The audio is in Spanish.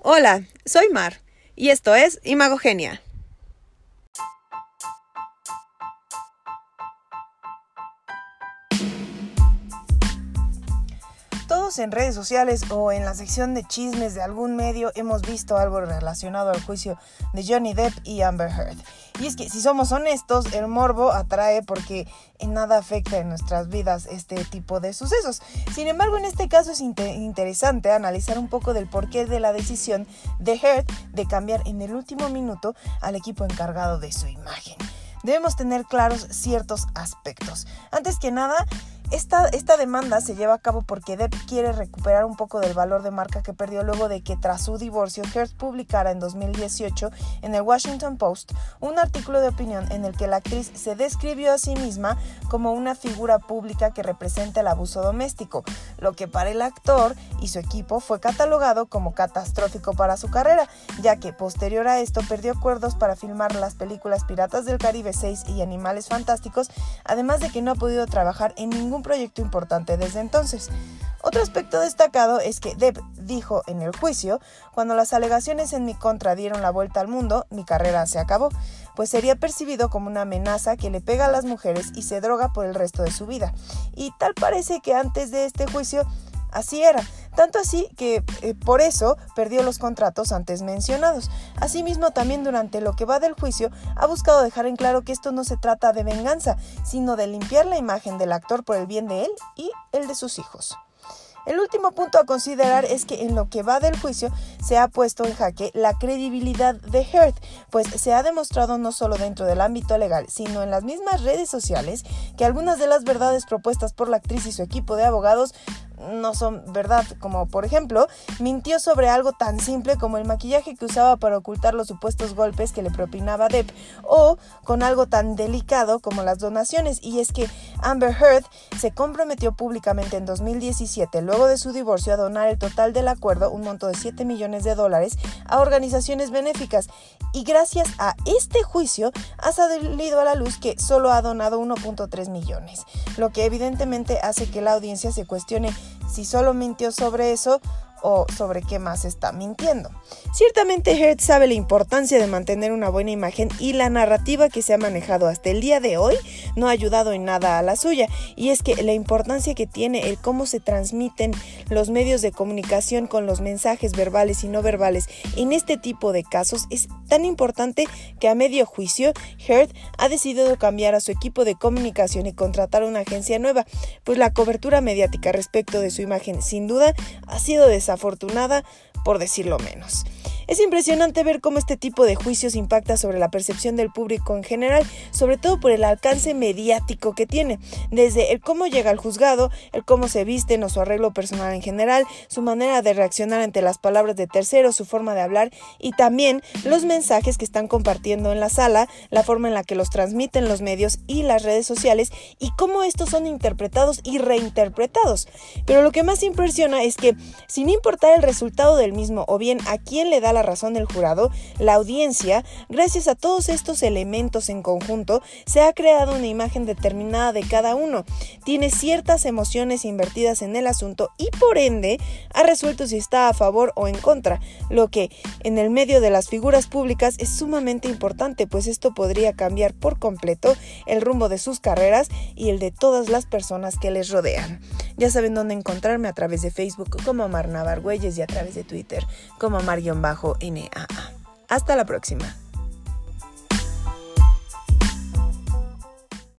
Hola, soy Mar y esto es Imagogenia. En redes sociales o en la sección de chismes de algún medio hemos visto algo relacionado al juicio de Johnny Depp y Amber Heard. Y es que si somos honestos, el morbo atrae porque en nada afecta en nuestras vidas este tipo de sucesos. Sin embargo, en este caso es interesante analizar un poco del porqué de la decisión de Heard de cambiar en el último minuto al equipo encargado de su imagen. Debemos tener claros ciertos aspectos. Antes que nada, esta, esta, demanda se lleva a cabo porque Depp quiere recuperar un poco del valor de marca que perdió luego de que tras su divorcio Hearst publicara en 2018 en el Washington Post un artículo de opinión en el que la actriz se describió a sí misma como una figura pública que representa el abuso doméstico, lo que para el actor y su equipo fue catalogado como catastrófico para su carrera, ya que posterior a esto perdió acuerdos para filmar las películas Piratas del Caribe 6 y Animales Fantásticos, además de que no ha podido trabajar en ningún proyecto importante desde entonces. Otro aspecto destacado es que Depp dijo en el juicio, cuando las alegaciones en mi contra dieron la vuelta al mundo, mi carrera se acabó, pues sería percibido como una amenaza que le pega a las mujeres y se droga por el resto de su vida. Y tal parece que antes de este juicio Así era, tanto así que eh, por eso perdió los contratos antes mencionados. Asimismo, también durante lo que va del juicio, ha buscado dejar en claro que esto no se trata de venganza, sino de limpiar la imagen del actor por el bien de él y el de sus hijos. El último punto a considerar es que en lo que va del juicio se ha puesto en jaque la credibilidad de Heard, pues se ha demostrado no solo dentro del ámbito legal, sino en las mismas redes sociales que algunas de las verdades propuestas por la actriz y su equipo de abogados no son verdad, como por ejemplo, mintió sobre algo tan simple como el maquillaje que usaba para ocultar los supuestos golpes que le propinaba Depp, o con algo tan delicado como las donaciones, y es que Amber Heard se comprometió públicamente en 2017, luego de su divorcio, a donar el total del acuerdo, un monto de 7 millones de dólares, a organizaciones benéficas, y gracias a este juicio ha salido a la luz que solo ha donado 1.3 millones, lo que evidentemente hace que la audiencia se cuestione si solo mintió sobre eso o sobre qué más está mintiendo. Ciertamente Hertz sabe la importancia de mantener una buena imagen y la narrativa que se ha manejado hasta el día de hoy no ha ayudado en nada a la suya y es que la importancia que tiene el cómo se transmiten los medios de comunicación con los mensajes verbales y no verbales en este tipo de casos es tan importante que a medio juicio Heard ha decidido cambiar a su equipo de comunicación y contratar una agencia nueva, pues la cobertura mediática respecto de su imagen sin duda ha sido desafortunada por decirlo menos. Es impresionante ver cómo este tipo de juicios impacta sobre la percepción del público en general, sobre todo por el alcance mediático que tiene, desde el cómo llega al juzgado, el cómo se visten o su arreglo personal en general, su manera de reaccionar ante las palabras de terceros, su forma de hablar y también los mensajes que están compartiendo en la sala, la forma en la que los transmiten los medios y las redes sociales y cómo estos son interpretados y reinterpretados. Pero lo que más impresiona es que, sin importar el resultado del mismo o bien a quién le da la razón del jurado, la audiencia, gracias a todos estos elementos en conjunto, se ha creado una imagen determinada de cada uno. Tiene ciertas emociones invertidas en el asunto y por ende ha resuelto si está a favor o en contra, lo que en el medio de las figuras públicas es sumamente importante, pues esto podría cambiar por completo el rumbo de sus carreras y el de todas las personas que les rodean. Ya saben dónde encontrarme a través de Facebook como Mar Navargüelles y a través de Twitter como Mar-NAA. Hasta la próxima.